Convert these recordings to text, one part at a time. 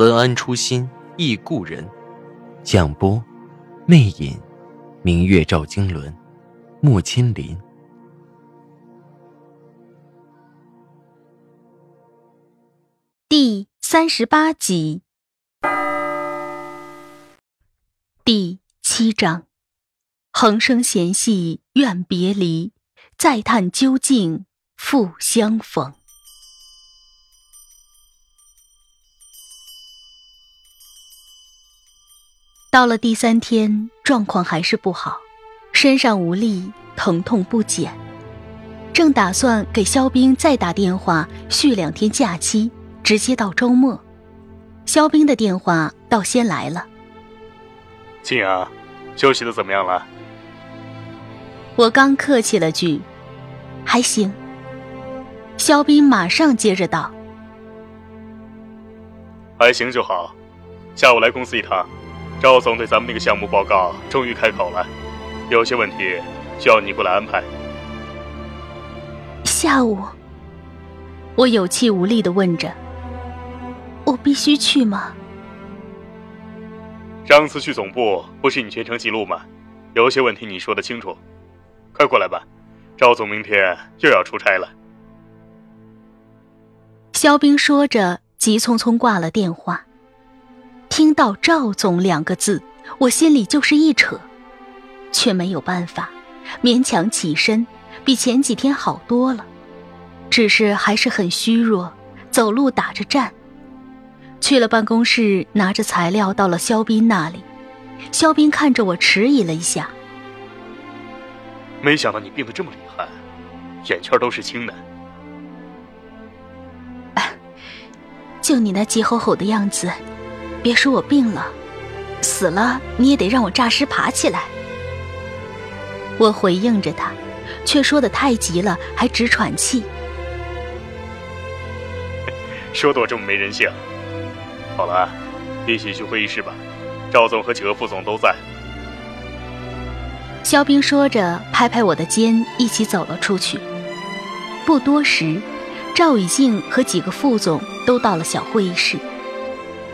文安初心忆故人，蒋波，魅影，明月照经纶，莫千林。第三十八集，第七章，横生嫌隙怨别离，再探究竟复相逢。到了第三天，状况还是不好，身上无力，疼痛不减。正打算给肖冰再打电话续两天假期，直接到周末。肖冰的电话倒先来了。静阳，休息的怎么样了？我刚客气了句，还行。肖冰马上接着道：“还行就好，下午来公司一趟。”赵总对咱们那个项目报告终于开口了，有些问题需要你过来安排。下午，我有气无力的问着：“我必须去吗？”上次去总部不是你全程记录吗？有些问题你说的清楚，快过来吧，赵总明天又要出差了。肖冰说着，急匆匆挂了电话。听到“赵总”两个字，我心里就是一扯，却没有办法，勉强起身，比前几天好多了，只是还是很虚弱，走路打着颤。去了办公室，拿着材料到了肖斌那里，肖斌看着我迟疑了一下，没想到你病得这么厉害，眼圈都是青的。就你那急吼吼的样子。别说我病了，死了你也得让我诈尸爬起来。我回应着他，却说的太急了，还直喘气。说的我这么没人性。好了，一起去会议室吧，赵总和几个副总都在。肖冰说着，拍拍我的肩，一起走了出去。不多时，赵以静和几个副总都到了小会议室。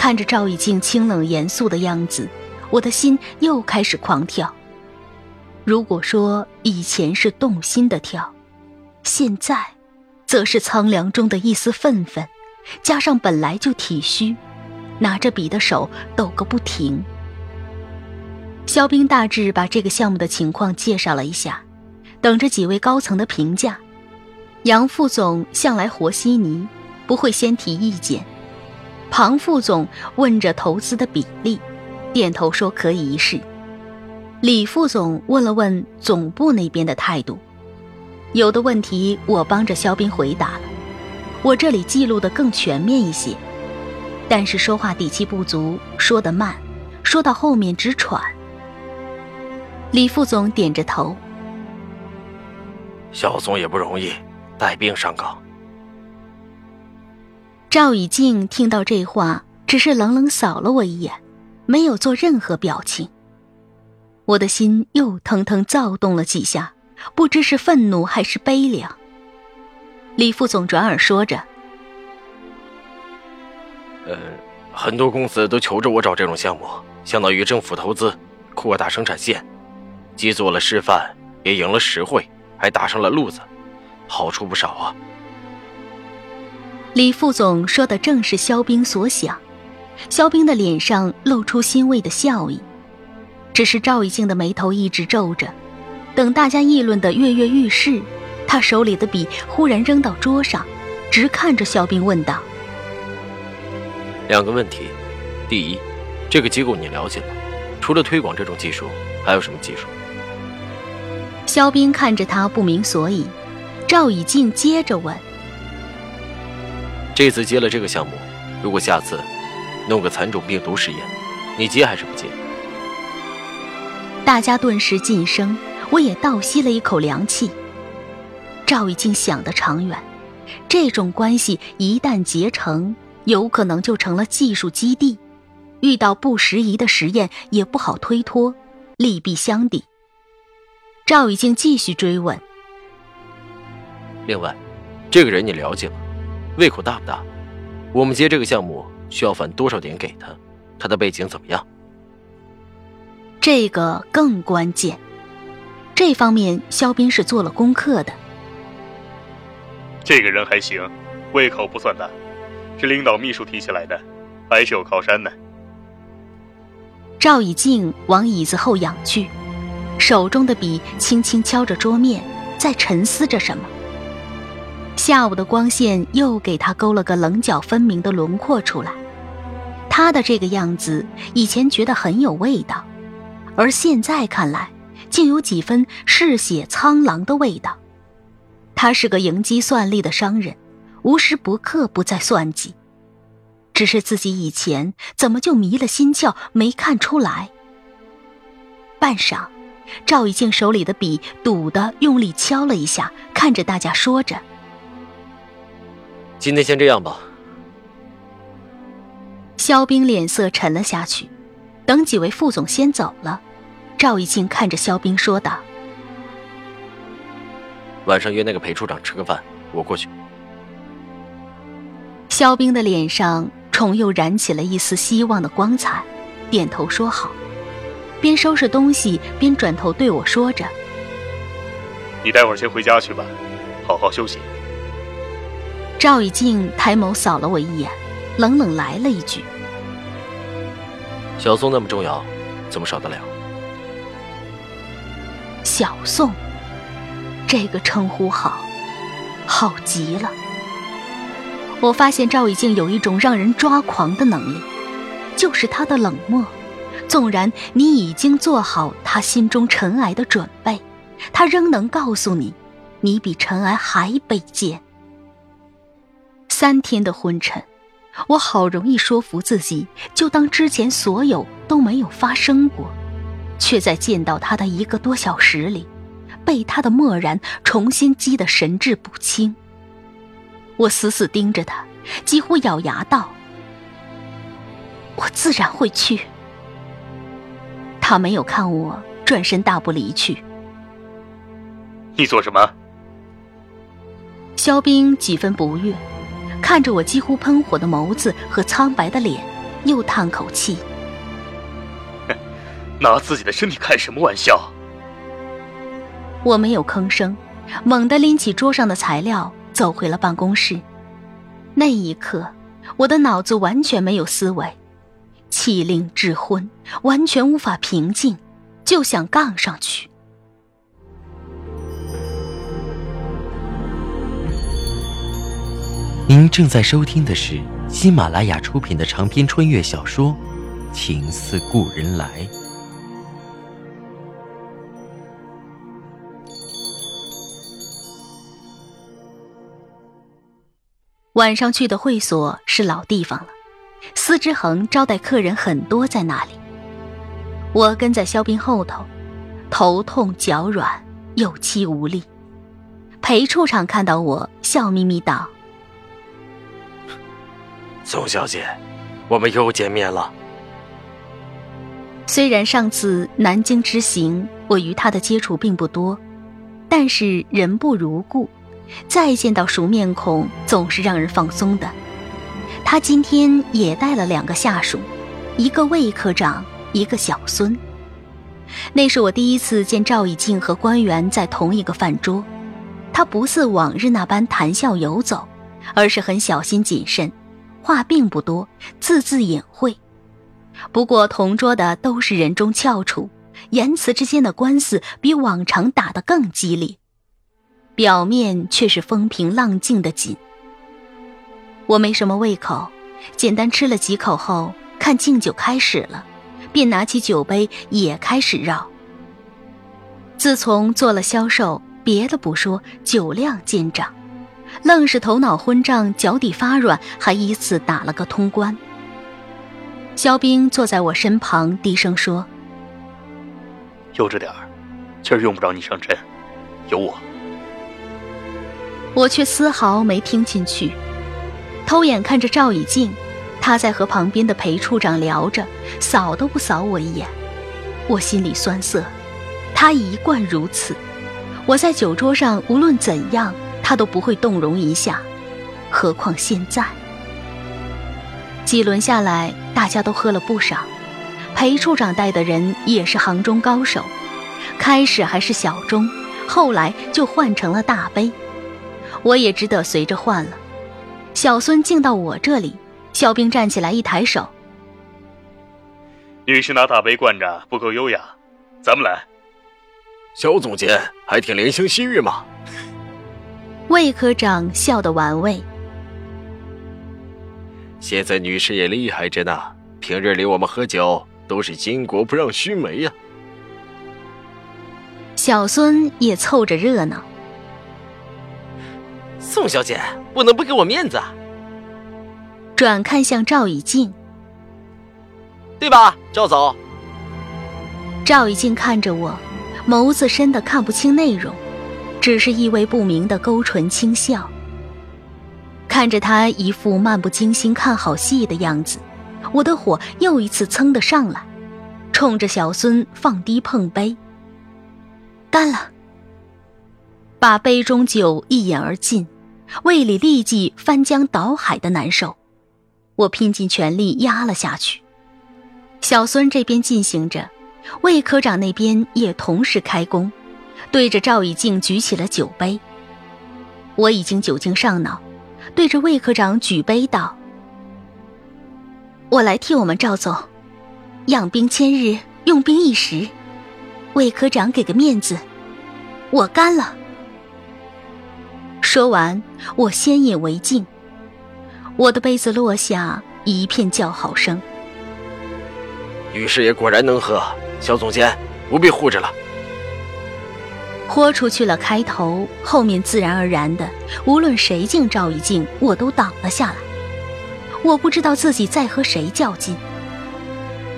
看着赵以静清冷严肃的样子，我的心又开始狂跳。如果说以前是动心的跳，现在，则是苍凉中的一丝愤愤，加上本来就体虚，拿着笔的手抖个不停。肖兵大致把这个项目的情况介绍了一下，等着几位高层的评价。杨副总向来和稀泥，不会先提意见。庞副总问着投资的比例，点头说可以一试。李副总问了问总部那边的态度，有的问题我帮着肖斌回答了，我这里记录的更全面一些，但是说话底气不足，说得慢，说到后面直喘。李副总点着头，肖总也不容易，带病上岗。赵以静听到这话，只是冷冷扫了我一眼，没有做任何表情。我的心又腾腾躁动了几下，不知是愤怒还是悲凉。李副总转而说着：“呃，很多公司都求着我找这种项目，相当于政府投资，扩大生产线，既做了示范，也赢了实惠，还打上了路子，好处不少啊。”李副总说的正是肖冰所想，肖冰的脸上露出欣慰的笑意，只是赵以静的眉头一直皱着。等大家议论的跃跃欲试，他手里的笔忽然扔到桌上，直看着肖冰问道：“两个问题，第一，这个机构你了解吗？除了推广这种技术，还有什么技术？”肖冰看着他不明所以，赵以静接着问。这次接了这个项目，如果下次弄个蚕种病毒实验，你接还是不接？大家顿时噤声，我也倒吸了一口凉气。赵以静想得长远，这种关系一旦结成，有可能就成了技术基地，遇到不适宜的实验也不好推脱，利弊相抵。赵以静继续追问：“另外，这个人你了解吗？胃口大不大？我们接这个项目需要返多少点给他？他的背景怎么样？”这个更关键，这方面肖斌是做了功课的。这个人还行，胃口不算大，是领导秘书提起来的，还是有靠山的。赵以静往椅子后仰去，手中的笔轻轻敲着桌面，在沉思着什么。下午的光线又给他勾了个棱角分明的轮廓出来，他的这个样子，以前觉得很有味道。而现在看来，竟有几分嗜血苍狼的味道。他是个迎机算利的商人，无时不刻不在算计。只是自己以前怎么就迷了心窍，没看出来。半晌，赵以静手里的笔堵得用力敲了一下，看着大家说着：“今天先这样吧。”肖冰脸色沉了下去，等几位副总先走了。赵一静看着肖冰说道：“晚上约那个裴处长吃个饭，我过去。”肖冰的脸上重又燃起了一丝希望的光彩，点头说好，边收拾东西边转头对我说着：“你待会儿先回家去吧，好好休息。”赵以静抬眸扫了我一眼，冷冷来了一句：“小宋那么重要，怎么少得了？”小宋，这个称呼好，好极了。我发现赵以静有一种让人抓狂的能力，就是他的冷漠。纵然你已经做好他心中尘埃的准备，他仍能告诉你，你比尘埃还卑贱。三天的昏沉，我好容易说服自己，就当之前所有都没有发生过。却在见到他的一个多小时里，被他的漠然重新击得神志不清。我死死盯着他，几乎咬牙道：“我自然会去。”他没有看我，转身大步离去。你做什么？肖冰几分不悦，看着我几乎喷火的眸子和苍白的脸，又叹口气。拿自己的身体开什么玩笑？我没有吭声，猛地拎起桌上的材料，走回了办公室。那一刻，我的脑子完全没有思维，气令智昏，完全无法平静，就想杠上去。您正在收听的是喜马拉雅出品的长篇穿越小说《情似故人来》。晚上去的会所是老地方了，司之恒招待客人很多在那里。我跟在肖斌后头，头痛脚软，有气无力。裴处长看到我，笑眯眯道：“宋小姐，我们又见面了。”虽然上次南京之行，我与他的接触并不多，但是人不如故。再见到熟面孔，总是让人放松的。他今天也带了两个下属，一个魏科长，一个小孙。那是我第一次见赵以静和官员在同一个饭桌。他不似往日那般谈笑游走，而是很小心谨慎，话并不多，字字隐晦。不过同桌的都是人中翘楚，言辞之间的官司比往常打得更激烈。表面却是风平浪静的紧。我没什么胃口，简单吃了几口后，看敬酒开始了，便拿起酒杯也开始绕。自从做了销售，别的不说，酒量见长，愣是头脑昏胀，脚底发软，还依次打了个通关。肖冰坐在我身旁，低声说：“悠着点儿，今儿用不着你上阵，有我。”我却丝毫没听进去，偷眼看着赵以静，他在和旁边的裴处长聊着，扫都不扫我一眼。我心里酸涩，他一贯如此。我在酒桌上无论怎样，他都不会动容一下，何况现在。几轮下来，大家都喝了不少。裴处长带的人也是行中高手，开始还是小盅，后来就换成了大杯。我也只得随着换了。小孙敬到我这里，肖兵站起来一抬手：“女士拿大杯灌着不够优雅，咱们来。”肖总监还挺怜香惜玉嘛。魏科长笑得玩味。现在女士也厉害着呢，平日里我们喝酒都是巾帼不让须眉呀。小孙也凑着热闹。宋小姐不能不给我面子啊！转看向赵以静，对吧，赵总？赵以静看着我，眸子深的看不清内容，只是意味不明的勾唇轻笑。看着他一副漫不经心看好戏的样子，我的火又一次噌的上来，冲着小孙放低碰杯，干了。把杯中酒一饮而尽，胃里立即翻江倒海的难受，我拼尽全力压了下去。小孙这边进行着，魏科长那边也同时开工，对着赵以静举起了酒杯。我已经酒精上脑。对着魏科长举杯道：“我来替我们赵总，养兵千日，用兵一时。魏科长给个面子，我干了。”说完，我先饮为敬。我的杯子落下，一片叫好声。女士也果然能喝，肖总监不必护着了。豁出去了开头，后面自然而然的，无论谁敬赵一静，我都挡了下来。我不知道自己在和谁较劲。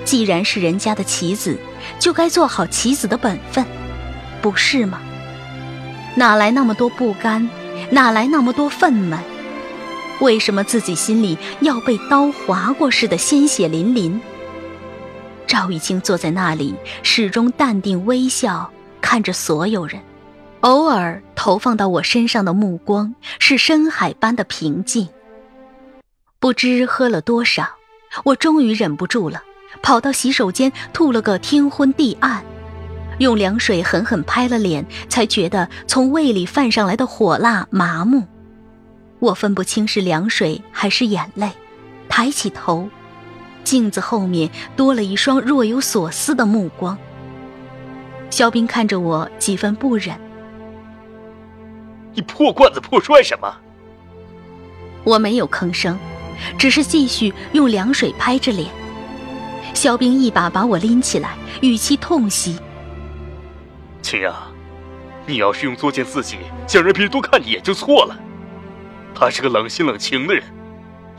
既然是人家的棋子，就该做好棋子的本分，不是吗？哪来那么多不甘？哪来那么多愤懑？为什么自己心里要被刀划过似的，鲜血淋淋？赵玉静坐在那里，始终淡定微笑。看着所有人，偶尔投放到我身上的目光是深海般的平静。不知喝了多少，我终于忍不住了，跑到洗手间吐了个天昏地暗，用凉水狠狠拍了脸，才觉得从胃里泛上来的火辣麻木。我分不清是凉水还是眼泪，抬起头，镜子后面多了一双若有所思的目光。肖冰看着我，几分不忍。你破罐子破摔什么？我没有吭声，只是继续用凉水拍着脸。肖冰一把把我拎起来，语气痛惜：“青阳，你要是用作践自己，想让别人多看一眼就错了。他是个冷心冷情的人，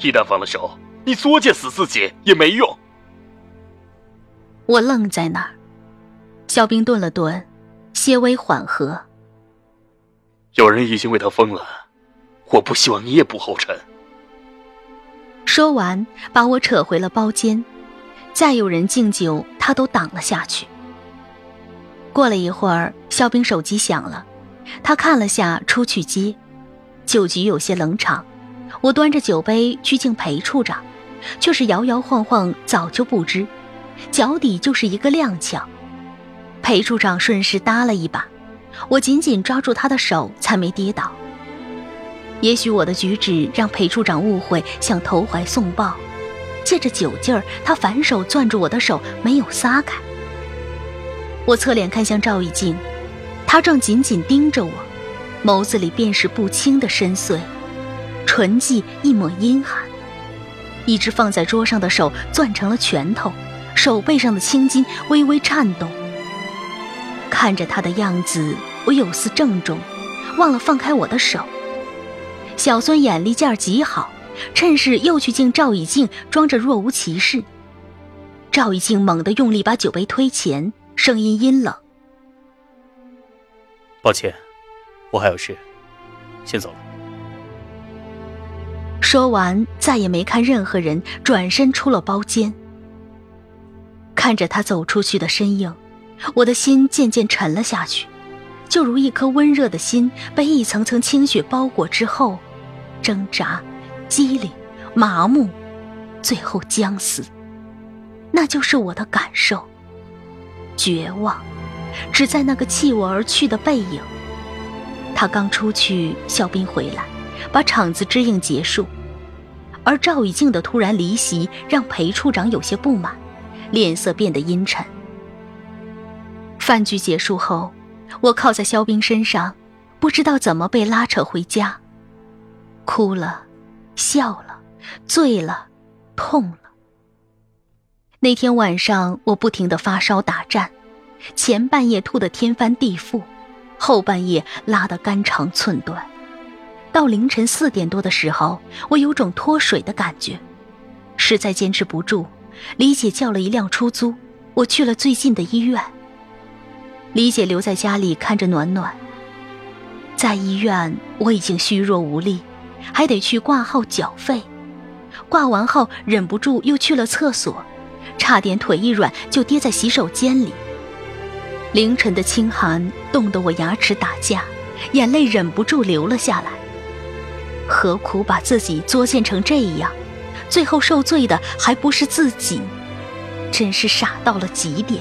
一旦放了手，你作践死自己也没用。”我愣在那儿。肖冰顿了顿，些微缓和。有人已经为他疯了，我不希望你也步后尘。说完，把我扯回了包间。再有人敬酒，他都挡了下去。过了一会儿，肖冰手机响了，他看了下，出去接。酒局有些冷场，我端着酒杯去敬裴处长，却是摇摇晃晃，早就不知，脚底就是一个踉跄。裴处长顺势搭了一把，我紧紧抓住他的手，才没跌倒。也许我的举止让裴处长误会，想投怀送抱，借着酒劲儿，他反手攥住我的手，没有撒开。我侧脸看向赵玉静，他正紧紧盯着我，眸子里便是不清的深邃，唇际一抹阴寒。一只放在桌上的手攥成了拳头，手背上的青筋微微颤动。看着他的样子，我有丝郑重，忘了放开我的手。小孙眼力劲儿极好，趁势又去敬赵以静，装着若无其事。赵以静猛地用力把酒杯推前，声音阴冷：“抱歉，我还有事，先走了。”说完，再也没看任何人，转身出了包间。看着他走出去的身影，我的心渐渐沉了下去，就如一颗温热的心被一层层清雪包裹之后，挣扎、机灵、麻木，最后将死。那就是我的感受。绝望，只在那个弃我而去的背影。他刚出去，肖斌回来，把场子支应结束。而赵以静的突然离席，让裴处长有些不满，脸色变得阴沉。饭局结束后，我靠在肖冰身上，不知道怎么被拉扯回家，哭了，笑了，醉了，痛了。那天晚上，我不停的发烧打颤，前半夜吐得天翻地覆，后半夜拉得肝肠寸断。到凌晨四点多的时候，我有种脱水的感觉，实在坚持不住，李姐叫了一辆出租，我去了最近的医院。李姐留在家里看着暖暖。在医院我已经虚弱无力，还得去挂号缴费，挂完号忍不住又去了厕所，差点腿一软就跌在洗手间里。凌晨的清寒冻得我牙齿打架，眼泪忍不住流了下来。何苦把自己作践成这样？最后受罪的还不是自己，真是傻到了极点。